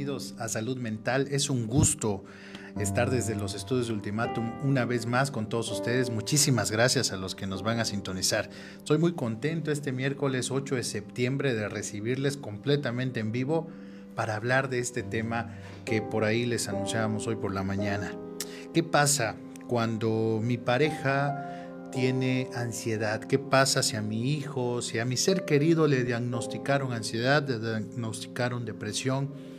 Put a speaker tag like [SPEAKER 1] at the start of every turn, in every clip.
[SPEAKER 1] bienvenidos a Salud Mental. Es un gusto estar desde los estudios de Ultimatum una vez más con todos ustedes. Muchísimas gracias a los que nos van a sintonizar. Estoy muy contento este miércoles 8 de septiembre de recibirles completamente en vivo para hablar de este tema que por ahí les anunciábamos hoy por la mañana. ¿Qué pasa cuando mi pareja tiene ansiedad? ¿Qué pasa si a mi hijo, si a mi ser querido le diagnosticaron ansiedad, le diagnosticaron depresión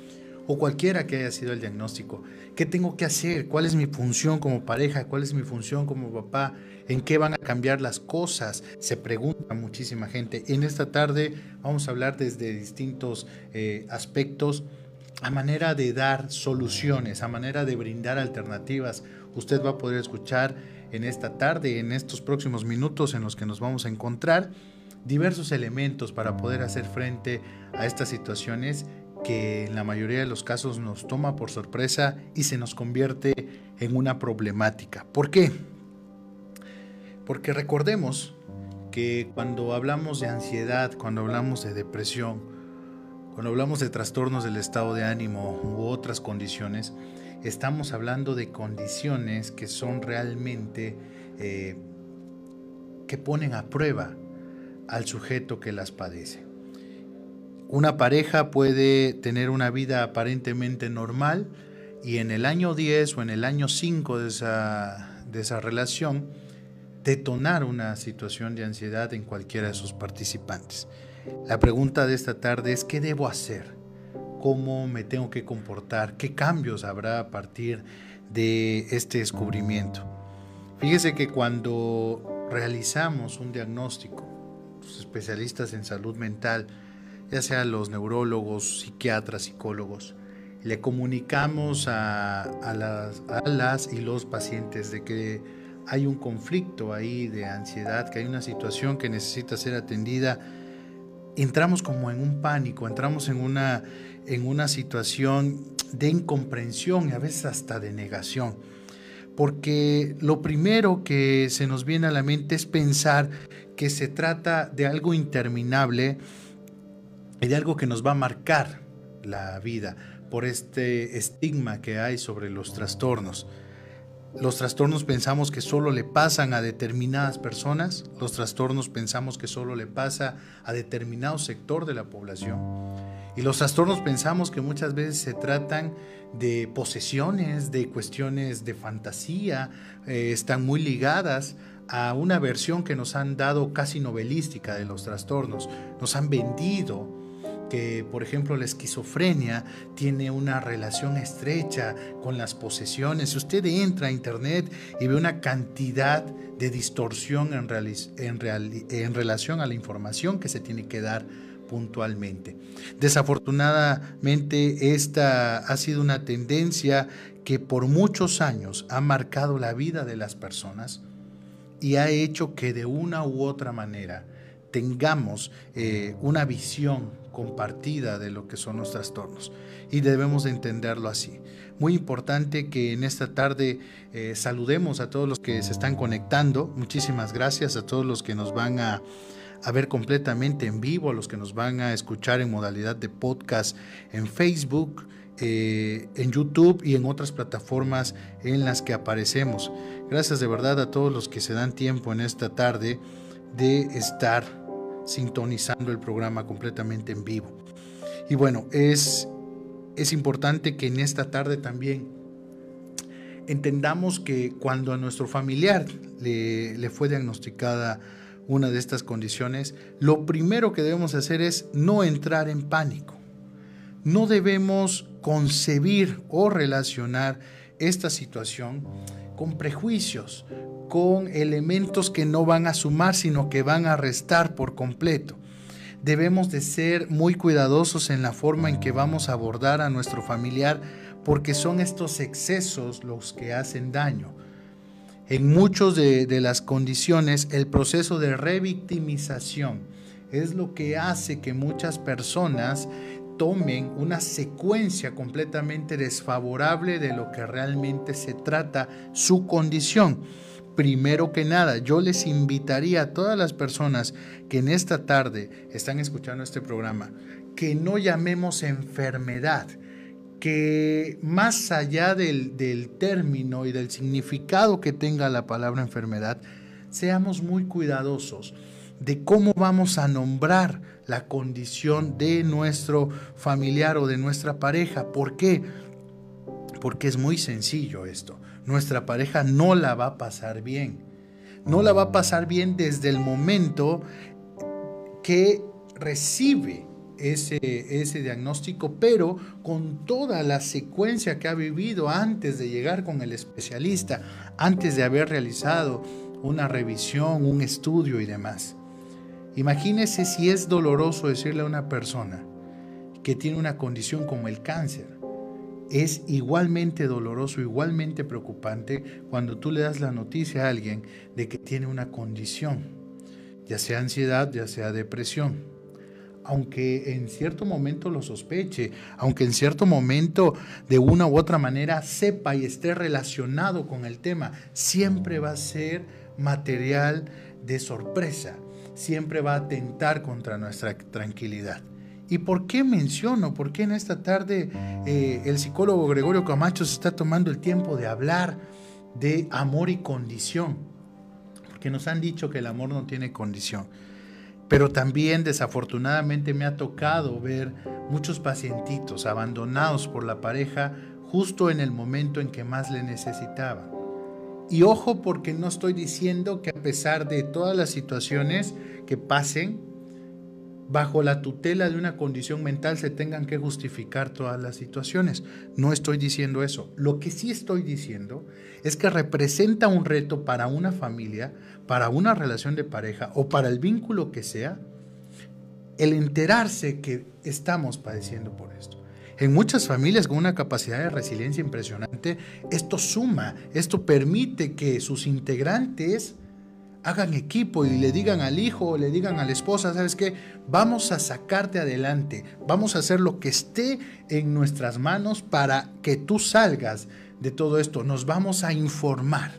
[SPEAKER 1] o cualquiera que haya sido el diagnóstico? ¿Qué tengo que hacer? ¿Cuál es mi función como pareja? ¿Cuál es mi función como papá? ¿En qué van a cambiar las cosas? Se pregunta muchísima gente. En esta tarde vamos a hablar desde distintos eh, aspectos a manera de dar soluciones, a manera de brindar alternativas. Usted va a poder escuchar en esta tarde, en estos próximos minutos en los que nos vamos a encontrar, diversos elementos para poder hacer frente a estas situaciones que en la mayoría de los casos nos toma por sorpresa y se nos convierte en una problemática. ¿Por qué? Porque recordemos que cuando hablamos de ansiedad, cuando hablamos de depresión, cuando hablamos de trastornos del estado de ánimo u otras condiciones, estamos hablando de condiciones que son realmente eh, que ponen a prueba al sujeto que las padece. Una pareja puede tener una vida aparentemente normal y en el año 10 o en el año 5 de esa, de esa relación detonar una situación de ansiedad en cualquiera de sus participantes. La pregunta de esta tarde es, ¿qué debo hacer? ¿Cómo me tengo que comportar? ¿Qué cambios habrá a partir de este descubrimiento? Fíjese que cuando realizamos un diagnóstico, los especialistas en salud mental, ya sean los neurólogos, psiquiatras, psicólogos, le comunicamos a, las, a las y los pacientes de que hay un conflicto ahí de ansiedad, que hay una situación que necesita ser atendida entramos como en un pánico, entramos en una, en una situación de incomprensión y a veces hasta de negación. Porque lo primero que se nos viene a la mente es pensar que se trata de algo interminable y de algo que nos va a marcar la vida por este estigma que hay sobre los trastornos. Los trastornos pensamos que solo le pasan a determinadas personas, los trastornos pensamos que solo le pasa a determinado sector de la población. Y los trastornos pensamos que muchas veces se tratan de posesiones, de cuestiones de fantasía, eh, están muy ligadas a una versión que nos han dado casi novelística de los trastornos. Nos han vendido que, por ejemplo, la esquizofrenia tiene una relación estrecha con las posesiones. Si usted entra a Internet y ve una cantidad de distorsión en, en relación a la información que se tiene que dar puntualmente. Desafortunadamente, esta ha sido una tendencia que por muchos años ha marcado la vida de las personas y ha hecho que de una u otra manera tengamos eh, una visión compartida de lo que son los trastornos y debemos de entenderlo así. Muy importante que en esta tarde eh, saludemos a todos los que se están conectando. Muchísimas gracias a todos los que nos van a, a ver completamente en vivo, a los que nos van a escuchar en modalidad de podcast en Facebook. Eh, en YouTube y en otras plataformas en las que aparecemos. Gracias de verdad a todos los que se dan tiempo en esta tarde de estar sintonizando el programa completamente en vivo. Y bueno, es, es importante que en esta tarde también entendamos que cuando a nuestro familiar le, le fue diagnosticada una de estas condiciones, lo primero que debemos hacer es no entrar en pánico. No debemos concebir o relacionar esta situación con prejuicios, con elementos que no van a sumar, sino que van a restar por completo. Debemos de ser muy cuidadosos en la forma en que vamos a abordar a nuestro familiar, porque son estos excesos los que hacen daño. En muchas de, de las condiciones, el proceso de revictimización es lo que hace que muchas personas tomen una secuencia completamente desfavorable de lo que realmente se trata su condición primero que nada, yo les invitaría a todas las personas que en esta tarde están escuchando este programa, que no llamemos enfermedad, que más allá del, término y del significado que tenga la palabra enfermedad, seamos muy cuidadosos de cómo vamos a nombrar la condición de nuestro familiar o de nuestra pareja. ¿Por qué? Porque es muy sencillo esto. Nuestra pareja no la va a pasar bien. No la va a pasar bien desde el momento que recibe ese, ese, diagnóstico, pero con toda la secuencia que ha vivido antes de llegar con el especialista, antes de haber realizado una revisión, un estudio y demás. Imagínese si es doloroso decirle a una persona que tiene una condición como el cáncer. Es igualmente doloroso, igualmente preocupante cuando tú le das la noticia a alguien de que tiene una condición, ya sea ansiedad, ya sea depresión. Aunque en cierto momento lo sospeche, aunque en cierto momento de una u otra manera sepa y esté relacionado con el tema, siempre va a ser material de sorpresa siempre va a atentar contra nuestra tranquilidad. ¿Y por qué menciono? ¿Por qué en esta tarde eh, el psicólogo Gregorio Camacho se está tomando el tiempo de hablar de amor y condición? Porque nos han dicho que el amor no tiene condición. Pero también desafortunadamente me ha tocado ver muchos pacientitos abandonados por la pareja justo en el momento en que más le necesitaban. Y ojo porque no estoy diciendo que a pesar de todas las situaciones que pasen, bajo la tutela de una condición mental se tengan que justificar todas las situaciones. No estoy diciendo eso. Lo que sí estoy diciendo es que representa un reto para una familia, para una relación de pareja o para el vínculo que sea, el enterarse que estamos padeciendo por esto. En muchas familias con una capacidad de resiliencia impresionante, esto suma, esto permite que sus integrantes hagan equipo y le digan al hijo o le digan a la esposa, ¿sabes qué? Vamos a sacarte adelante, vamos a hacer lo que esté en nuestras manos para que tú salgas de todo esto, nos vamos a informar.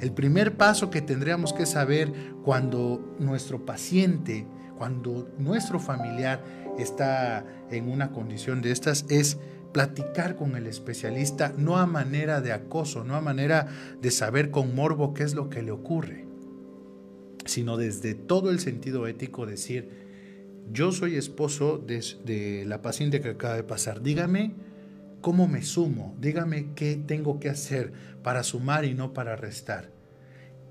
[SPEAKER 1] El primer paso que tendríamos que saber cuando nuestro paciente, cuando nuestro familiar está en una condición de estas es platicar con el especialista, no a manera de acoso, no a manera de saber con morbo qué es lo que le ocurre, sino desde todo el sentido ético decir, yo soy esposo de, la paciente que acaba de pasar, dígame cómo me sumo, dígame qué tengo que hacer para sumar y no para restar.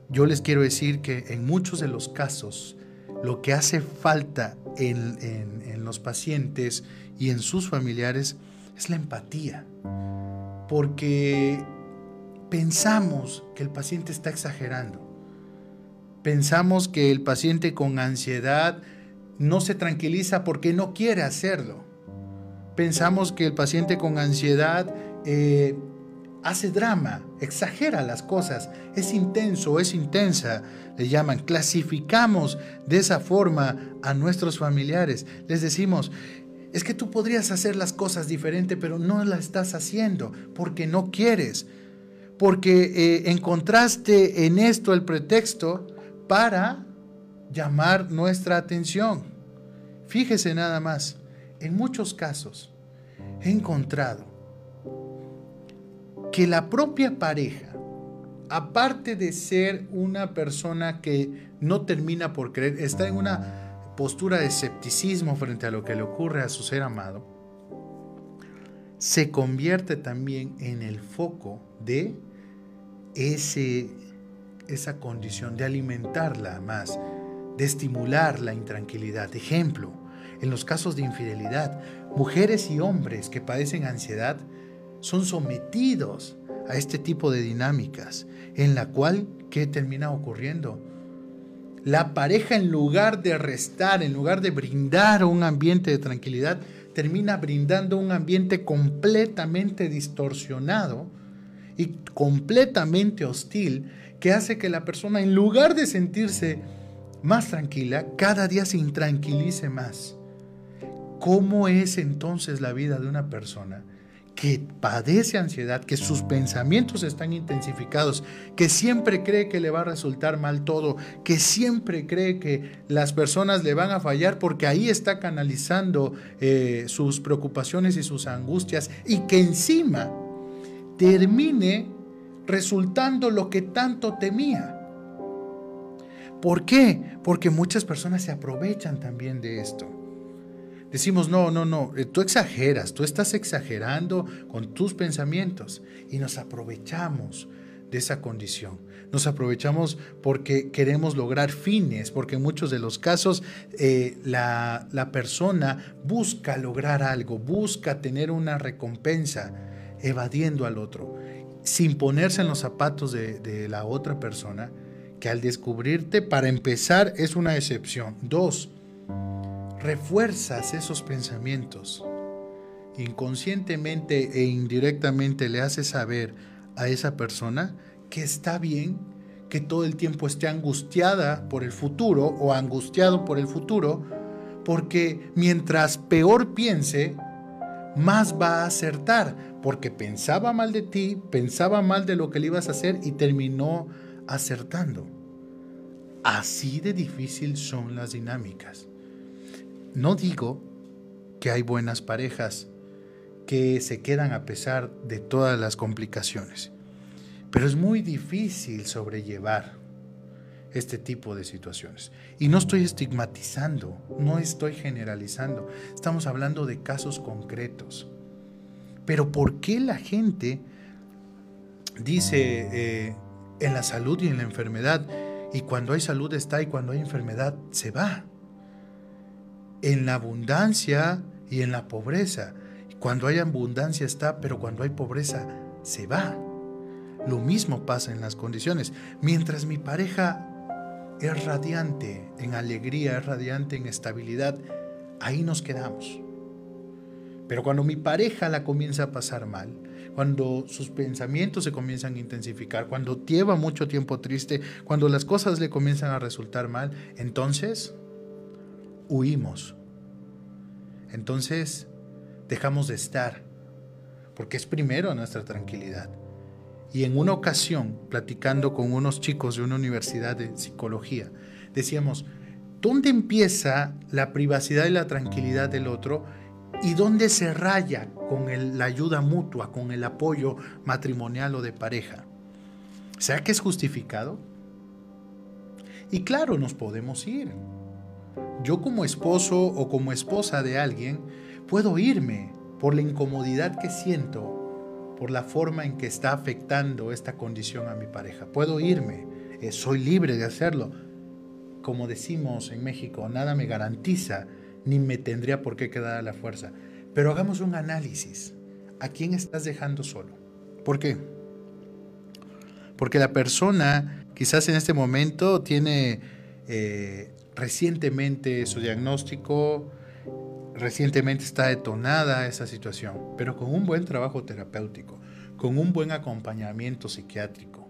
[SPEAKER 1] Yo les quiero decir que en muchos de los casos, lo que hace falta en, los pacientes y en sus familiares es la empatía. Porque pensamos que el paciente está exagerando. Pensamos que el paciente con ansiedad no se tranquiliza porque no quiere hacerlo. Pensamos que el paciente con ansiedad eh, hace drama, exagera las cosas, es intenso, es intensa, le llaman. Clasificamos de esa forma a nuestros familiares. Les decimos, es que tú podrías hacer las cosas diferente, pero no las estás haciendo porque no quieres, porque eh, encontraste en esto el pretexto para llamar nuestra atención. Fíjese nada más, en muchos casos he encontrado que la propia pareja, aparte de ser una persona que no termina por creer, está en una postura de escepticismo frente a lo que le ocurre a su ser amado, se convierte también en el foco de ese, esa condición, de alimentarla más, de estimular la intranquilidad. Ejemplo, en los casos de infidelidad, mujeres y hombres que padecen ansiedad son sometidos a este tipo de dinámicas, en la cual, ¿qué termina ocurriendo? La pareja en lugar de restar, en lugar de brindar un ambiente de tranquilidad, termina brindando un ambiente completamente distorsionado y completamente hostil que hace que la persona, en lugar de sentirse más tranquila, cada día se intranquilice más. ¿Cómo es entonces la vida de una persona que padece ansiedad, que sus pensamientos están intensificados, que siempre cree que le va a resultar mal todo, que siempre cree que las personas le van a fallar porque ahí está canalizando eh, sus preocupaciones y sus angustias y que encima termine resultando lo que tanto temía. ¿Por qué? Porque muchas personas se aprovechan también de esto. Decimos, no, no, no, eh, tú exageras, tú estás exagerando con tus pensamientos y nos aprovechamos de esa condición. Nos aprovechamos porque queremos lograr fines, porque en muchos de los casos eh, la, persona busca lograr algo, busca tener una recompensa, evadiendo al otro, sin ponerse en los zapatos de, la otra persona, que al descubrirte, para empezar, es una excepción. Dos, refuerzas esos pensamientos. Inconscientemente e indirectamente le haces saber a esa persona que está bien que todo el tiempo esté angustiada por el futuro o angustiado por el futuro, porque mientras peor piense, más va a acertar, porque pensaba mal de ti, pensaba mal de lo que le ibas a hacer y terminó acertando. Así de difícil son las dinámicas. No digo que hay buenas parejas que se quedan a pesar de todas las complicaciones, pero es muy difícil sobrellevar este tipo de situaciones. Y no estoy estigmatizando, no estoy generalizando, estamos hablando de casos concretos. Pero ¿por qué la gente dice eh, en la salud y en la enfermedad, y cuando hay salud está y cuando hay enfermedad se va? en la abundancia y en la pobreza. Cuando hay abundancia está, pero cuando hay pobreza se va. Lo mismo pasa en las condiciones. Mientras mi pareja es radiante en alegría, es radiante en estabilidad, ahí nos quedamos. Pero cuando mi pareja la comienza a pasar mal, cuando sus pensamientos se comienzan a intensificar, cuando lleva mucho tiempo triste, cuando las cosas le comienzan a resultar mal, entonces huimos. Entonces dejamos de estar, porque es primero nuestra tranquilidad. Y en una ocasión, platicando con unos chicos de una universidad de psicología, decíamos, ¿dónde empieza la privacidad y la tranquilidad del otro? ¿Y dónde se raya con la ayuda mutua, con el apoyo matrimonial o de pareja? ¿Será que es justificado? Y claro, nos podemos ir. Yo como esposo o como esposa de alguien puedo irme por la incomodidad que siento, por la forma en que está afectando esta condición a mi pareja. Puedo irme, eh, soy libre de hacerlo. Como decimos en México, nada me garantiza ni me tendría por qué quedar a la fuerza. Pero hagamos un análisis. ¿A quién estás dejando solo? ¿Por qué? Porque la persona quizás en este momento tiene eh, recientemente su diagnóstico, recientemente está detonada esa situación, pero con un buen trabajo terapéutico, con un buen acompañamiento psiquiátrico,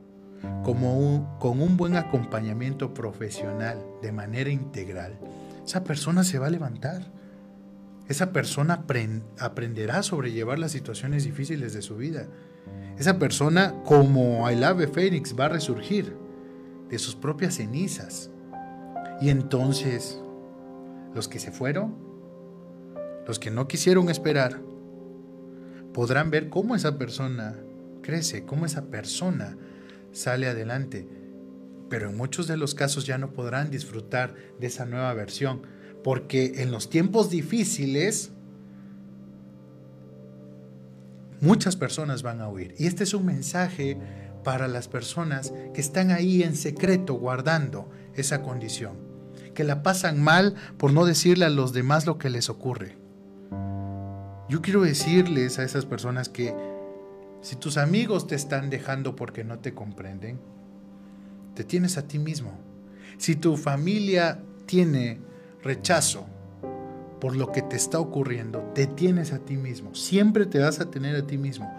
[SPEAKER 1] como con un buen acompañamiento profesional de manera integral, esa persona se va a levantar. Esa persona aprenderá a sobrellevar las situaciones difíciles de su vida. Esa persona, como el ave fénix, va a resurgir de sus propias cenizas y entonces, los que se fueron, los que no quisieron esperar, podrán ver cómo esa persona crece, cómo esa persona sale adelante. Pero en muchos de los casos ya no podrán disfrutar de esa nueva versión, porque en los tiempos difíciles muchas personas van a huir. Y este es un mensaje para las personas que están ahí en secreto guardando esa condición que la pasan mal por no decirle a los demás lo que les ocurre. Yo quiero decirles a esas personas que si tus amigos te están dejando porque no te comprenden, te tienes a ti mismo. Si tu familia tiene rechazo por lo que te está ocurriendo, te tienes a ti mismo. Siempre te vas a tener a ti mismo.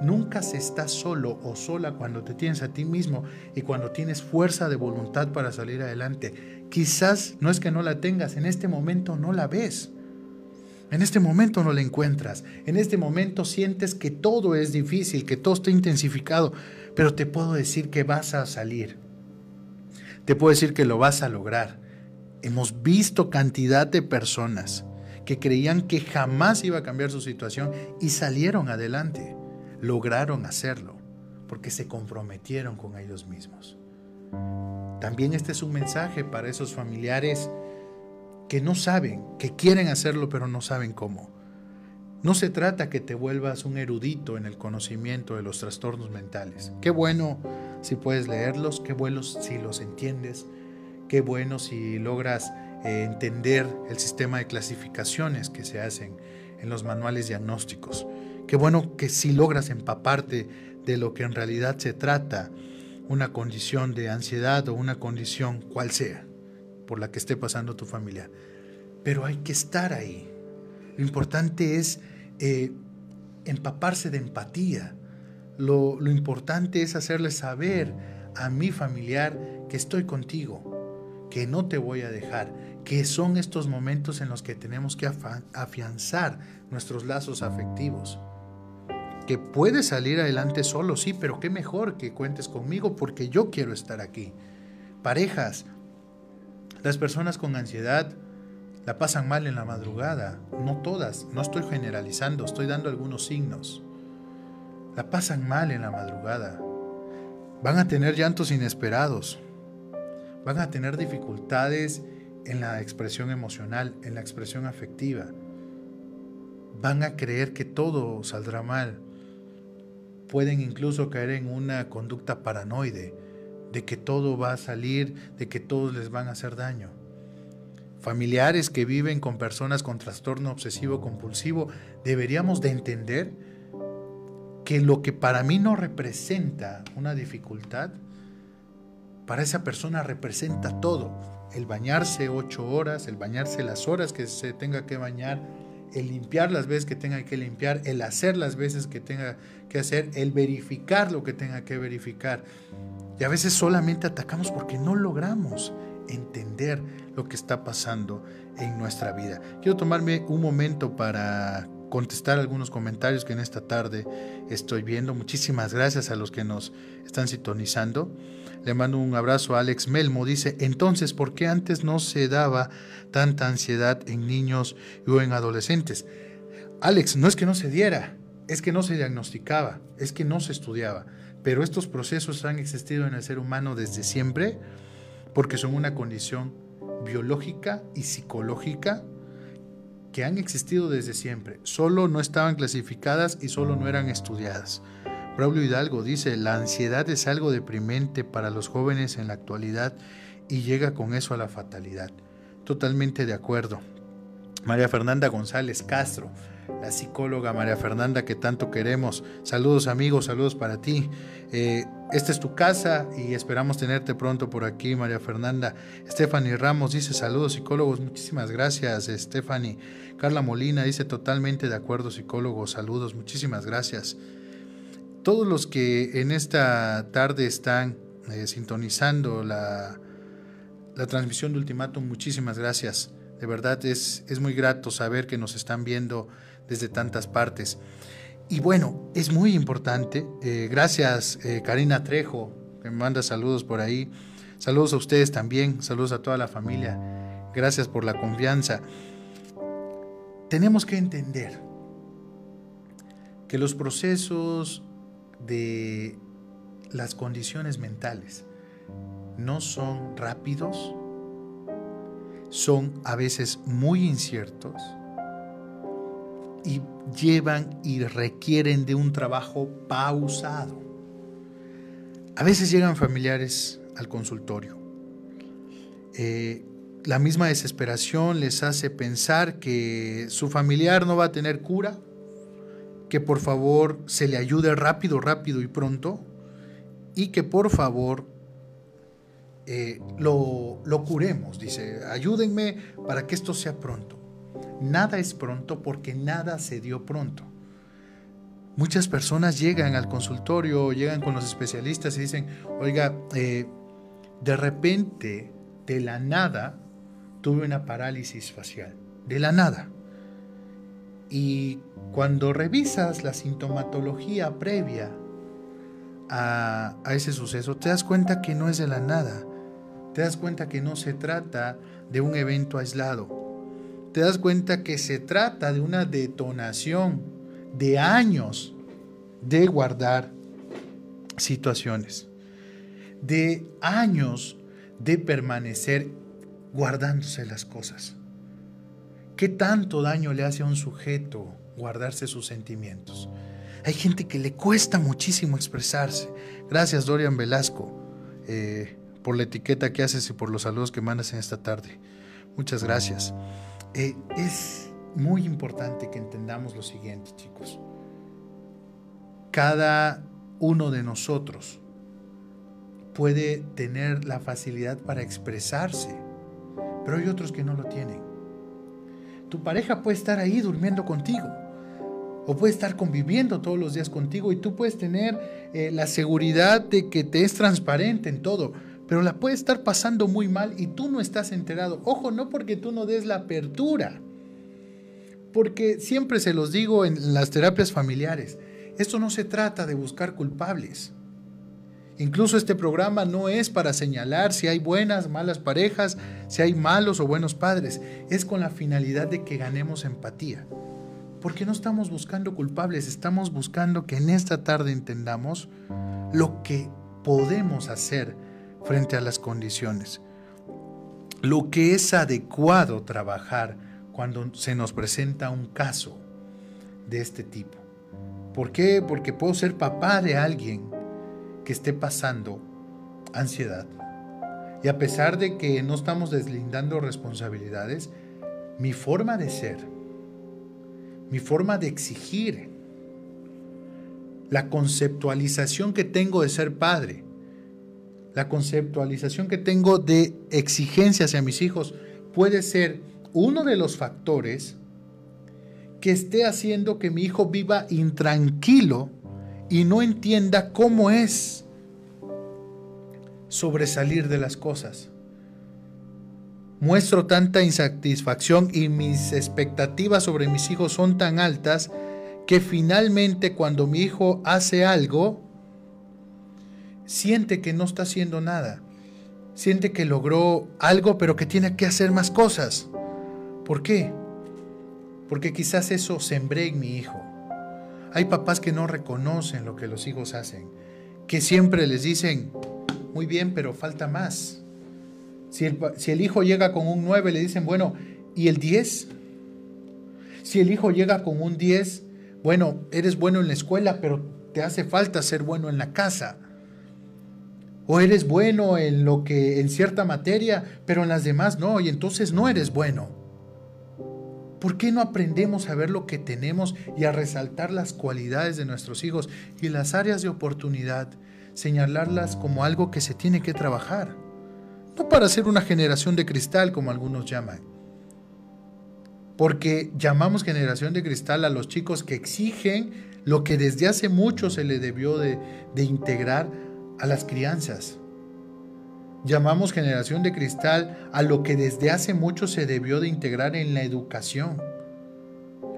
[SPEAKER 1] Nunca se está solo o sola cuando te tienes a ti mismo y cuando tienes fuerza de voluntad para salir adelante. Quizás no es que no la tengas, en este momento no la ves. En este momento no la encuentras. En este momento sientes que todo es difícil, que todo está intensificado. Pero te puedo decir que vas a salir. Te puedo decir que lo vas a lograr. Hemos visto cantidad de personas que creían que jamás iba a cambiar su situación y salieron adelante. Lograron hacerlo porque se comprometieron con ellos mismos. También este es un mensaje para esos familiares que no saben, que quieren hacerlo pero no saben cómo. No se trata que te vuelvas un erudito en el conocimiento de los trastornos mentales. Qué bueno si puedes leerlos, qué bueno si los entiendes, qué bueno si logras eh, entender el sistema de clasificaciones que se hacen en los manuales diagnósticos. Qué bueno que si logras empaparte de lo que en realidad se trata, una condición de ansiedad o una condición cual sea por la que esté pasando tu familia. Pero hay que estar ahí. Lo importante es eh, empaparse de empatía. Lo, lo importante es hacerle saber a mi familiar que estoy contigo, que no te voy a dejar, que son estos momentos en los que tenemos que afianzar nuestros lazos afectivos que puedes salir adelante solo, sí, pero qué mejor que cuentes conmigo porque yo quiero estar aquí. Parejas, las personas con ansiedad la pasan mal en la madrugada, no todas, no estoy generalizando, estoy dando algunos signos. La pasan mal en la madrugada, van a tener llantos inesperados, van a tener dificultades en la expresión emocional, en la expresión afectiva, van a creer que todo saldrá mal. Pueden incluso caer en una conducta paranoide, de que todo va a salir, de que todos les van a hacer daño. Familiares que viven con personas con trastorno obsesivo compulsivo, deberíamos de entender que lo que para mí no representa una dificultad, para esa persona representa todo. El bañarse ocho horas, el bañarse las horas que se tenga que bañar, el limpiar las veces que tenga que limpiar, el hacer las veces que tenga que hacer, el verificar lo que tenga que verificar. Y a veces solamente atacamos porque no logramos entender lo que está pasando en nuestra vida. Quiero tomarme un momento para contestar algunos comentarios que en esta tarde estoy viendo. Muchísimas gracias a los que nos están sintonizando. Le mando un abrazo a Alex Melmo. Dice, entonces, ¿por qué antes no se daba tanta ansiedad en niños o en adolescentes? Alex, no es que no se diera, es que no se diagnosticaba, es que no se estudiaba. Pero estos procesos han existido en el ser humano desde siempre porque son una condición biológica y psicológica que han existido desde siempre. Solo no estaban clasificadas y solo no eran estudiadas. Braulio Hidalgo dice, la ansiedad es algo deprimente para los jóvenes en la actualidad y llega con eso a la fatalidad. Totalmente de acuerdo. María Fernanda González Castro, la psicóloga María Fernanda que tanto queremos. Saludos amigos, saludos para ti. Eh, esta es tu casa y esperamos tenerte pronto por aquí, María Fernanda. Stephanie Ramos dice saludos psicólogos, muchísimas gracias, Stephanie. Carla Molina dice totalmente de acuerdo, psicólogos, saludos, muchísimas gracias todos los que en esta tarde están eh, sintonizando la, la, transmisión de Ultimátum, muchísimas gracias. De verdad es, es muy grato saber que nos están viendo desde tantas partes. Y bueno, es muy importante. Eh, gracias, eh, Karina Trejo, que me manda saludos por ahí. Saludos a ustedes también, saludos a toda la familia. Gracias por la confianza. Tenemos que entender que los procesos de las condiciones mentales no son rápidos, son a veces muy inciertos y llevan y requieren de un trabajo pausado. A veces llegan familiares al consultorio. Eh, la misma desesperación les hace pensar que su familiar no va a tener cura que por favor se le ayude rápido, rápido y pronto y que por favor eh, lo, lo curemos. Dice, ayúdenme para que esto sea pronto. Nada es pronto porque nada se dio pronto. Muchas personas llegan al consultorio, llegan con los especialistas y dicen, oiga, eh, de repente, de la nada, tuve una parálisis facial. De la nada. Y cuando revisas la sintomatología previa a, a, ese suceso, te das cuenta que no es de la nada. Te das cuenta que no se trata de un evento aislado. Te das cuenta que se trata de una detonación de años de guardar situaciones, de años de permanecer guardándose las cosas. ¿Qué tanto daño le hace a un sujeto guardarse sus sentimientos? Hay gente que le cuesta muchísimo expresarse. Gracias, Dorian Velasco, eh, por la etiqueta que haces y por los saludos que mandas en esta tarde. Muchas gracias. Eh, es muy importante que entendamos lo siguiente, chicos. Cada uno de nosotros puede tener la facilidad para expresarse, pero hay otros que no lo tienen. Tu pareja puede estar ahí durmiendo contigo o puede estar conviviendo todos los días contigo y tú puedes tener eh, la seguridad de que te es transparente en todo, pero la puede estar pasando muy mal y tú no estás enterado. Ojo, no porque tú no des la apertura, porque siempre se los digo en las terapias familiares, esto no se trata de buscar culpables. Incluso este programa no es para señalar si hay buenas, malas parejas, si hay malos o buenos padres. Es con la finalidad de que ganemos empatía. Porque no estamos buscando culpables, estamos buscando que en esta tarde entendamos lo que podemos hacer frente a las condiciones. Lo que es adecuado trabajar cuando se nos presenta un caso de este tipo. ¿Por qué? Porque puedo ser papá de alguien que esté pasando ansiedad. Y a pesar de que no estamos deslindando responsabilidades, mi forma de ser, mi forma de exigir, la conceptualización que tengo de ser padre, la conceptualización que tengo de exigencia hacia mis hijos, puede ser uno de los factores que esté haciendo que mi hijo viva intranquilo y no entienda cómo es sobresalir de las cosas. Muestro tanta insatisfacción y mis expectativas sobre mis hijos son tan altas que finalmente cuando mi hijo hace algo, siente que no está haciendo nada. Siente que logró algo pero que tiene que hacer más cosas. ¿Por qué? porque quizás eso sembré en mi hijo. Hay papás que no reconocen lo que los hijos hacen, que siempre les dicen, muy bien, pero falta más. Si el, si el hijo llega con un 9, le dicen, bueno, ¿y el 10? Si el hijo llega con un 10, bueno, eres bueno en la escuela, pero te hace falta ser bueno en la casa. O eres bueno en lo que en cierta materia, pero en las demás no, y entonces no eres bueno. ¿Por qué no aprendemos a ver lo que tenemos y a resaltar las cualidades de nuestros hijos y las áreas de oportunidad, señalarlas como algo que se tiene que trabajar? No para ser una generación de cristal como algunos llaman. Porque llamamos generación de cristal a los chicos que exigen lo que desde hace mucho se le debió de, de integrar a las crianzas. Llamamos generación de cristal a lo que desde hace mucho se debió de integrar en la educación.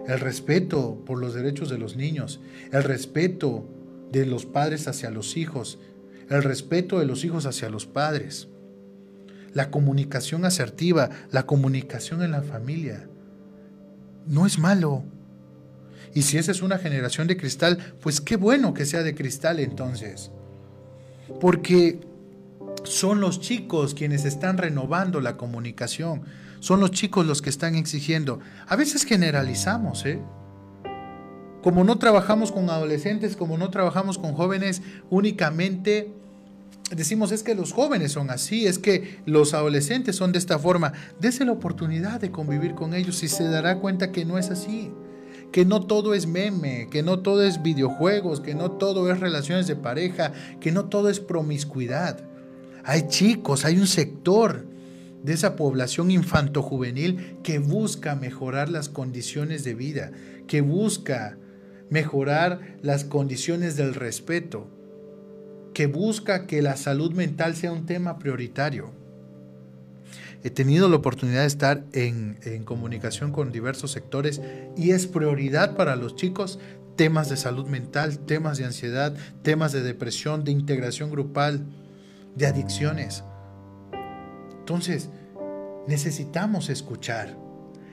[SPEAKER 1] El respeto por los derechos de los niños, el respeto de los padres hacia los hijos, el respeto de los hijos hacia los padres, la comunicación asertiva, la comunicación en la familia. No es malo. Y si esa es una generación de cristal, pues qué bueno que sea de cristal entonces. Porque son los chicos quienes están renovando la comunicación. Son los chicos los que están exigiendo. A veces generalizamos, ¿eh? Como no trabajamos con adolescentes, como no trabajamos con jóvenes, únicamente decimos es que los jóvenes son así, es que los adolescentes son de esta forma. Dese la oportunidad de convivir con ellos y se dará cuenta que no es así. Que no todo es meme, que no todo es videojuegos, que no todo es relaciones de pareja, que no todo es promiscuidad. Hay chicos, hay un sector de esa población infanto-juvenil que busca mejorar las condiciones de vida, que busca mejorar las condiciones del respeto, que busca que la salud mental sea un tema prioritario. He tenido la oportunidad de estar en, comunicación con diversos sectores y es prioridad para los chicos temas de salud mental, temas de ansiedad, temas de depresión, de integración grupal, de adicciones. Entonces, necesitamos escuchar.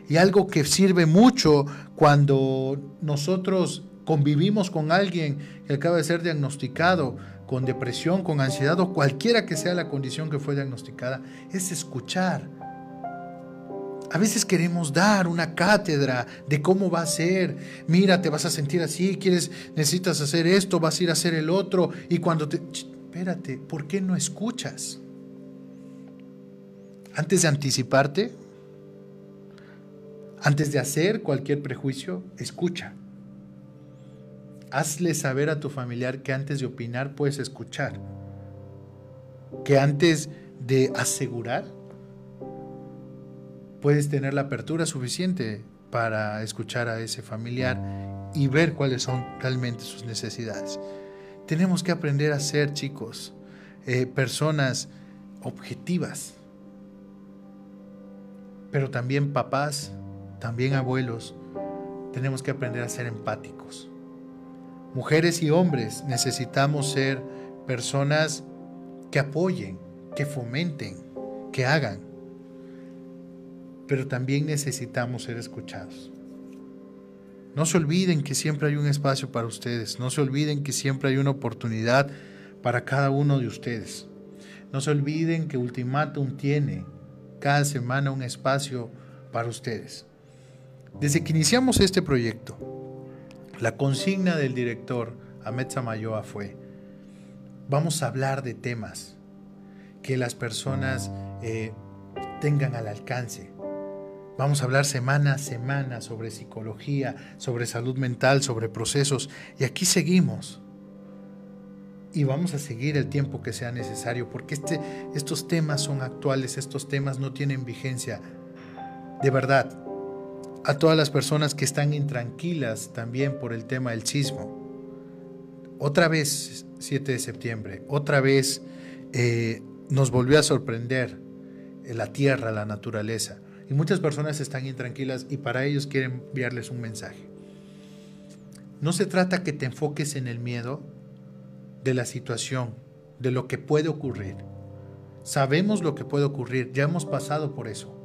[SPEAKER 1] Y algo que sirve mucho cuando nosotros convivimos con alguien que acaba de ser diagnosticado con depresión, con ansiedad o cualquiera que sea la condición que fue diagnosticada, es escuchar. A veces queremos dar una cátedra de cómo va a ser. Mira, te vas a sentir así, quieres, necesitas hacer esto, vas a ir a hacer el otro. Y cuando te... Espérate, ¿por qué no escuchas? Antes de anticiparte, antes de hacer cualquier prejuicio, escucha. Hazle saber a tu familiar que antes de opinar puedes escuchar. Que antes de asegurar, puedes tener la apertura suficiente para escuchar a ese familiar y ver cuáles son realmente sus necesidades. Tenemos que aprender a ser, chicos, eh, personas objetivas, pero también papás, también abuelos, tenemos que aprender a ser empáticos. Mujeres y hombres necesitamos ser personas que apoyen, que fomenten, que hagan. Pero también necesitamos ser escuchados. No se olviden que siempre hay un espacio para ustedes. No se olviden que siempre hay una oportunidad para cada uno de ustedes. No se olviden que Ultimatum tiene cada semana un espacio para ustedes. Desde que iniciamos este proyecto, la consigna del director Ahmed Samayoa fue, vamos a hablar de temas que las personas eh, tengan al alcance. Vamos a hablar semana a semana sobre psicología, sobre salud mental, sobre procesos. Y aquí seguimos. Y vamos a seguir el tiempo que sea necesario, porque este, estos temas son actuales, estos temas no tienen vigencia. De verdad, a todas las personas que están intranquilas también por el tema del sismo. Otra vez, 7 de septiembre, otra vez eh, nos volvió a sorprender la tierra, la naturaleza. Y muchas personas están intranquilas y para ellos quieren enviarles un mensaje. No se trata que te enfoques en el miedo de la situación, de lo que puede ocurrir. Sabemos lo que puede ocurrir, ya hemos pasado por eso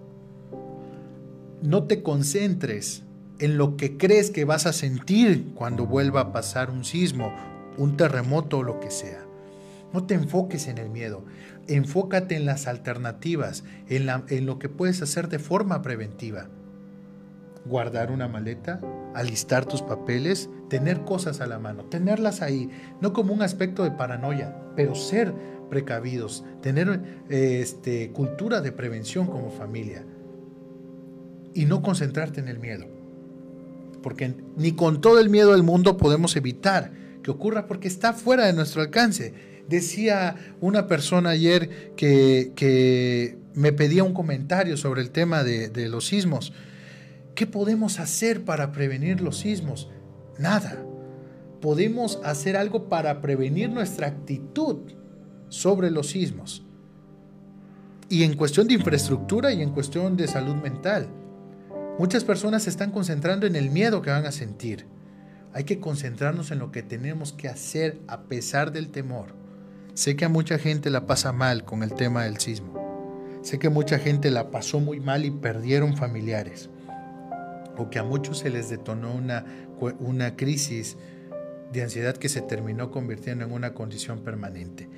[SPEAKER 1] no te concentres en lo que crees que vas a sentir cuando vuelva a pasar un sismo, un terremoto o lo que sea. No te enfoques en el miedo, enfócate en las alternativas, en, lo que puedes hacer de forma preventiva. Guardar una maleta, alistar tus papeles, tener cosas a la mano, tenerlas ahí, no como un aspecto de paranoia, pero ser precavidos, tener eh, este, cultura de prevención como familia y no concentrarte en el miedo. Porque ni con todo el miedo del mundo podemos evitar que ocurra porque está fuera de nuestro alcance. Decía una persona ayer que, me pedía un comentario sobre el tema de, de los sismos. ¿Qué podemos hacer para prevenir los sismos? Nada. Podemos hacer algo para prevenir nuestra actitud sobre los sismos. Y en cuestión de infraestructura y en cuestión de salud mental. Muchas personas se están concentrando en el miedo que van a sentir. Hay que concentrarnos en lo que tenemos que hacer a pesar del temor. Sé que a mucha gente la pasa mal con el tema del sismo. Sé que mucha gente la pasó muy mal y perdieron familiares. O que a muchos se les detonó una, una crisis de ansiedad que se terminó convirtiendo en una condición permanente.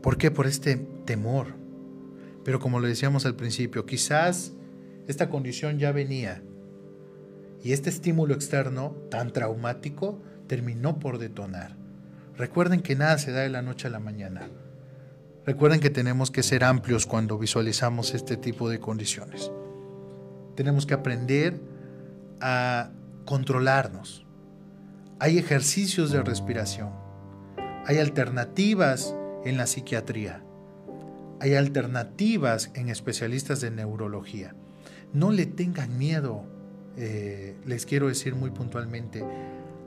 [SPEAKER 1] ¿Por qué? Por este temor. Pero como lo decíamos al principio, quizás esta condición ya venía y este estímulo externo tan traumático terminó por detonar. Recuerden que nada se da de la noche a la mañana. Recuerden que tenemos que ser amplios cuando visualizamos este tipo de condiciones. Tenemos que aprender a controlarnos. Hay ejercicios de respiración. Hay alternativas en la psiquiatría. Hay alternativas en especialistas de neurología. No le tengan miedo, eh, les quiero decir muy puntualmente,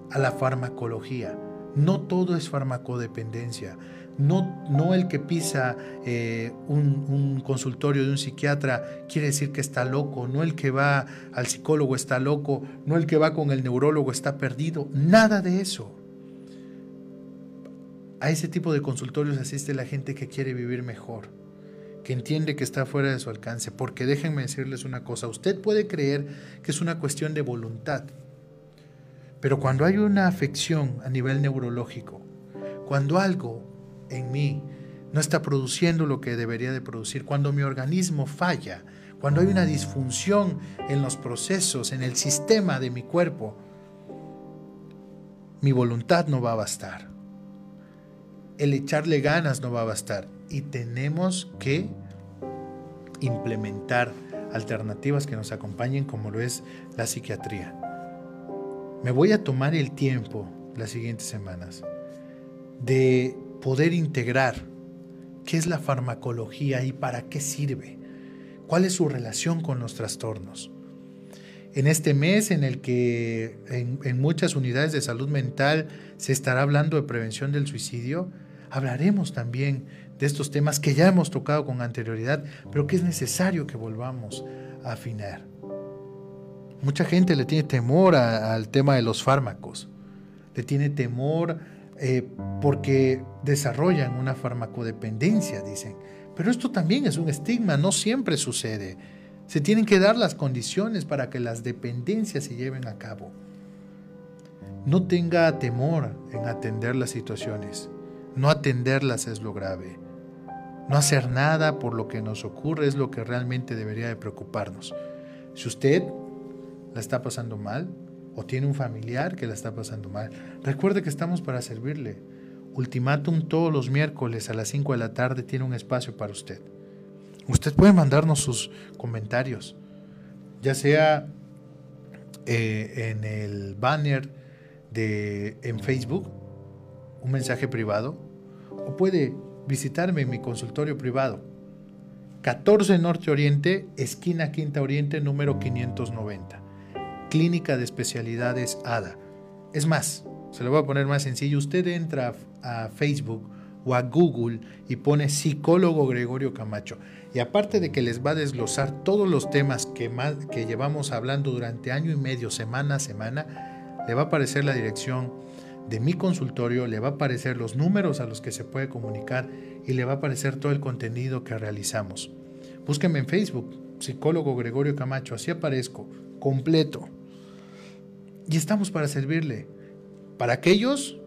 [SPEAKER 1] a la farmacología. No todo es farmacodependencia. No, no el que pisa eh, un, un, consultorio de un psiquiatra quiere decir que está loco, no el que va al psicólogo está loco, no el que va con el neurólogo está perdido, nada de eso. A ese tipo de consultorios asiste la gente que quiere vivir mejor, que entiende que está fuera de su alcance, porque déjenme decirles una cosa, usted puede creer que es una cuestión de voluntad, pero cuando hay una afección a nivel neurológico, cuando algo en mí no está produciendo lo que debería de producir, cuando mi organismo falla, cuando hay una disfunción en los procesos, en el sistema de mi cuerpo, mi voluntad no va a bastar. El echarle ganas no va a bastar. Y tenemos que implementar alternativas que nos acompañen como lo es la psiquiatría. Me voy a tomar el tiempo las siguientes semanas de poder integrar qué es la farmacología y para qué sirve, cuál es su relación con los trastornos. En este mes en el que en, muchas unidades de salud mental se estará hablando de prevención del suicidio, hablaremos también de estos temas que ya hemos tocado con anterioridad, pero que es necesario que volvamos a afinar. Mucha gente le tiene temor al tema de los fármacos, le tiene temor eh, porque desarrollan una farmacodependencia, dicen. Pero esto también es un estigma, no siempre sucede. Se tienen que dar las condiciones para que las dependencias se lleven a cabo. No tenga temor en atender las situaciones. No atenderlas es lo grave. No hacer nada por lo que nos ocurre es lo que realmente debería de preocuparnos. Si usted la está pasando mal, o tiene un familiar que la está pasando mal, recuerde que estamos para servirle. Ultimátum todos los miércoles a las 5 de la tarde tiene un espacio para usted. Usted puede mandarnos sus comentarios, ya sea eh, en el banner de, en Facebook, un mensaje privado, o puede visitarme en mi consultorio privado. 14 Norte Oriente, esquina Quinta Oriente, número 590. Clínica de Especialidades ADA. Es más, se lo voy a poner más sencillo. Usted entra a Facebook o a Google y pone psicólogo Gregorio Camacho. Y aparte de que les va a desglosar todos los temas que, que llevamos hablando durante año y medio, semana a semana, le va a aparecer la dirección de mi consultorio, le va a aparecer los números a los que se puede comunicar y le va a aparecer todo el contenido que realizamos. Búsquenme en Facebook, psicólogo Gregorio Camacho, así aparezco, completo. Y estamos para servirle. Para aquellos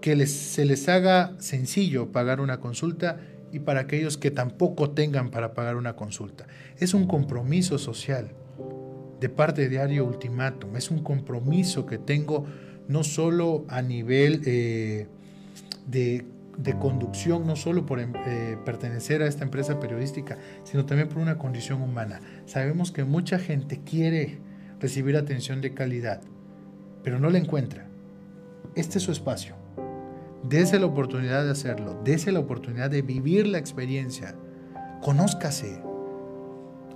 [SPEAKER 1] que se les haga sencillo pagar una consulta y para aquellos que tampoco tengan para pagar una consulta. Es un compromiso social de parte de Diario Ultimátum. Es un compromiso que tengo no solo a nivel eh, de, conducción, no solo por em, eh, pertenecer a esta empresa periodística, sino también por una condición humana. Sabemos que mucha gente quiere recibir atención de calidad, pero no la encuentra. Este es su espacio. Dese la oportunidad de hacerlo, dese la oportunidad de vivir la experiencia. Conózcase.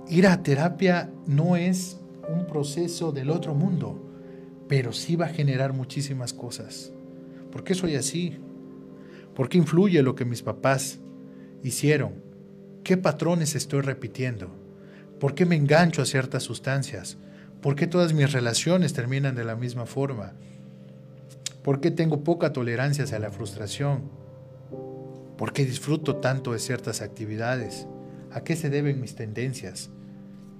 [SPEAKER 1] Ir a terapia no es un proceso del otro mundo, pero sí va a generar muchísimas cosas. ¿Por qué soy así? ¿Por qué influye lo que mis papás hicieron? ¿Qué patrones estoy repitiendo? ¿Por qué me engancho a ciertas sustancias? ¿Por qué todas mis relaciones terminan de la misma forma? ¿Por qué tengo poca tolerancia hacia la frustración? ¿Por qué disfruto tanto de ciertas actividades? ¿A qué se deben mis tendencias?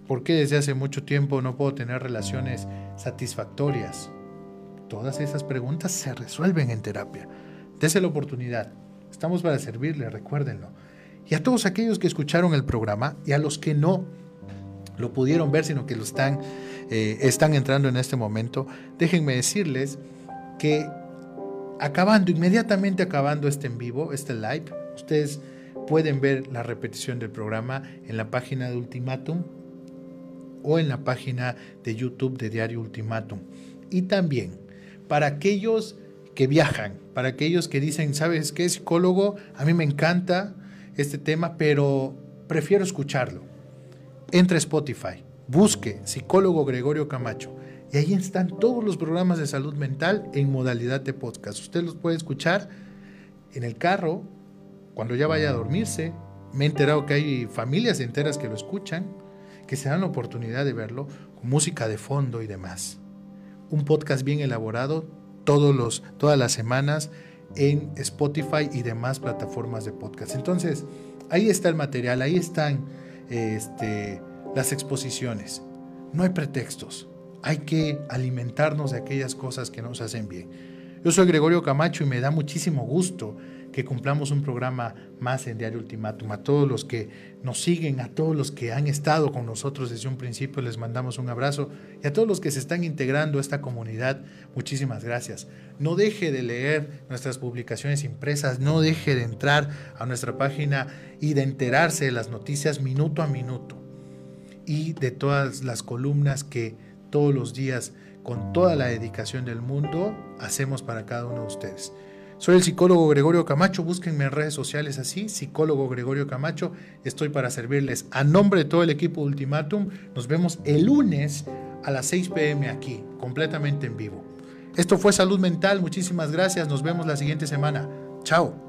[SPEAKER 1] ¿Por qué desde hace mucho tiempo no puedo tener relaciones satisfactorias? Todas esas preguntas se resuelven en terapia. Dese la oportunidad. Estamos para servirle, recuérdenlo. Y a todos aquellos que escucharon el programa y a los que no lo pudieron ver, sino que lo están eh, están entrando en este momento, déjenme decirles que acabando, inmediatamente acabando este en vivo, este live, ustedes pueden ver la repetición del programa en la página de Ultimatum o en la página de YouTube de Diario Ultimatum. Y también para aquellos que viajan, para aquellos que dicen, ¿sabes qué, psicólogo? A mí me encanta este tema, pero prefiero escucharlo. Entra a Spotify, Busque psicólogo Gregorio Camacho. Y ahí están todos los programas de salud mental en modalidad de podcast. Usted los puede escuchar en el carro, cuando ya vaya a dormirse. Me he enterado que hay familias enteras que lo escuchan, que se dan la oportunidad de verlo con música de fondo y demás. Un podcast bien elaborado todos los, todas las semanas en Spotify y demás plataformas de podcast. Entonces, ahí está el material, ahí están este, las exposiciones. No hay pretextos. Hay que alimentarnos de aquellas cosas que nos hacen bien. Yo soy Gregorio Camacho y me da muchísimo gusto que cumplamos un programa más en Diario Ultimátum. A todos los que nos siguen, a todos los que han estado con nosotros desde un principio, les mandamos un abrazo. Y a todos los que se están integrando a esta comunidad, muchísimas gracias. No deje de leer nuestras publicaciones impresas, no deje de entrar a nuestra página y de enterarse de las noticias minuto a minuto y de todas las columnas que todos los días, con toda la dedicación del mundo, hacemos para cada uno de ustedes. Soy el psicólogo Gregorio Camacho, búsquenme en redes sociales así, psicólogo Gregorio Camacho, estoy para servirles. A nombre de todo el equipo Ultimatum, nos vemos el lunes a las 6 pm aquí, completamente en vivo. Esto fue Salud Mental, muchísimas gracias, nos vemos la siguiente semana. Chao.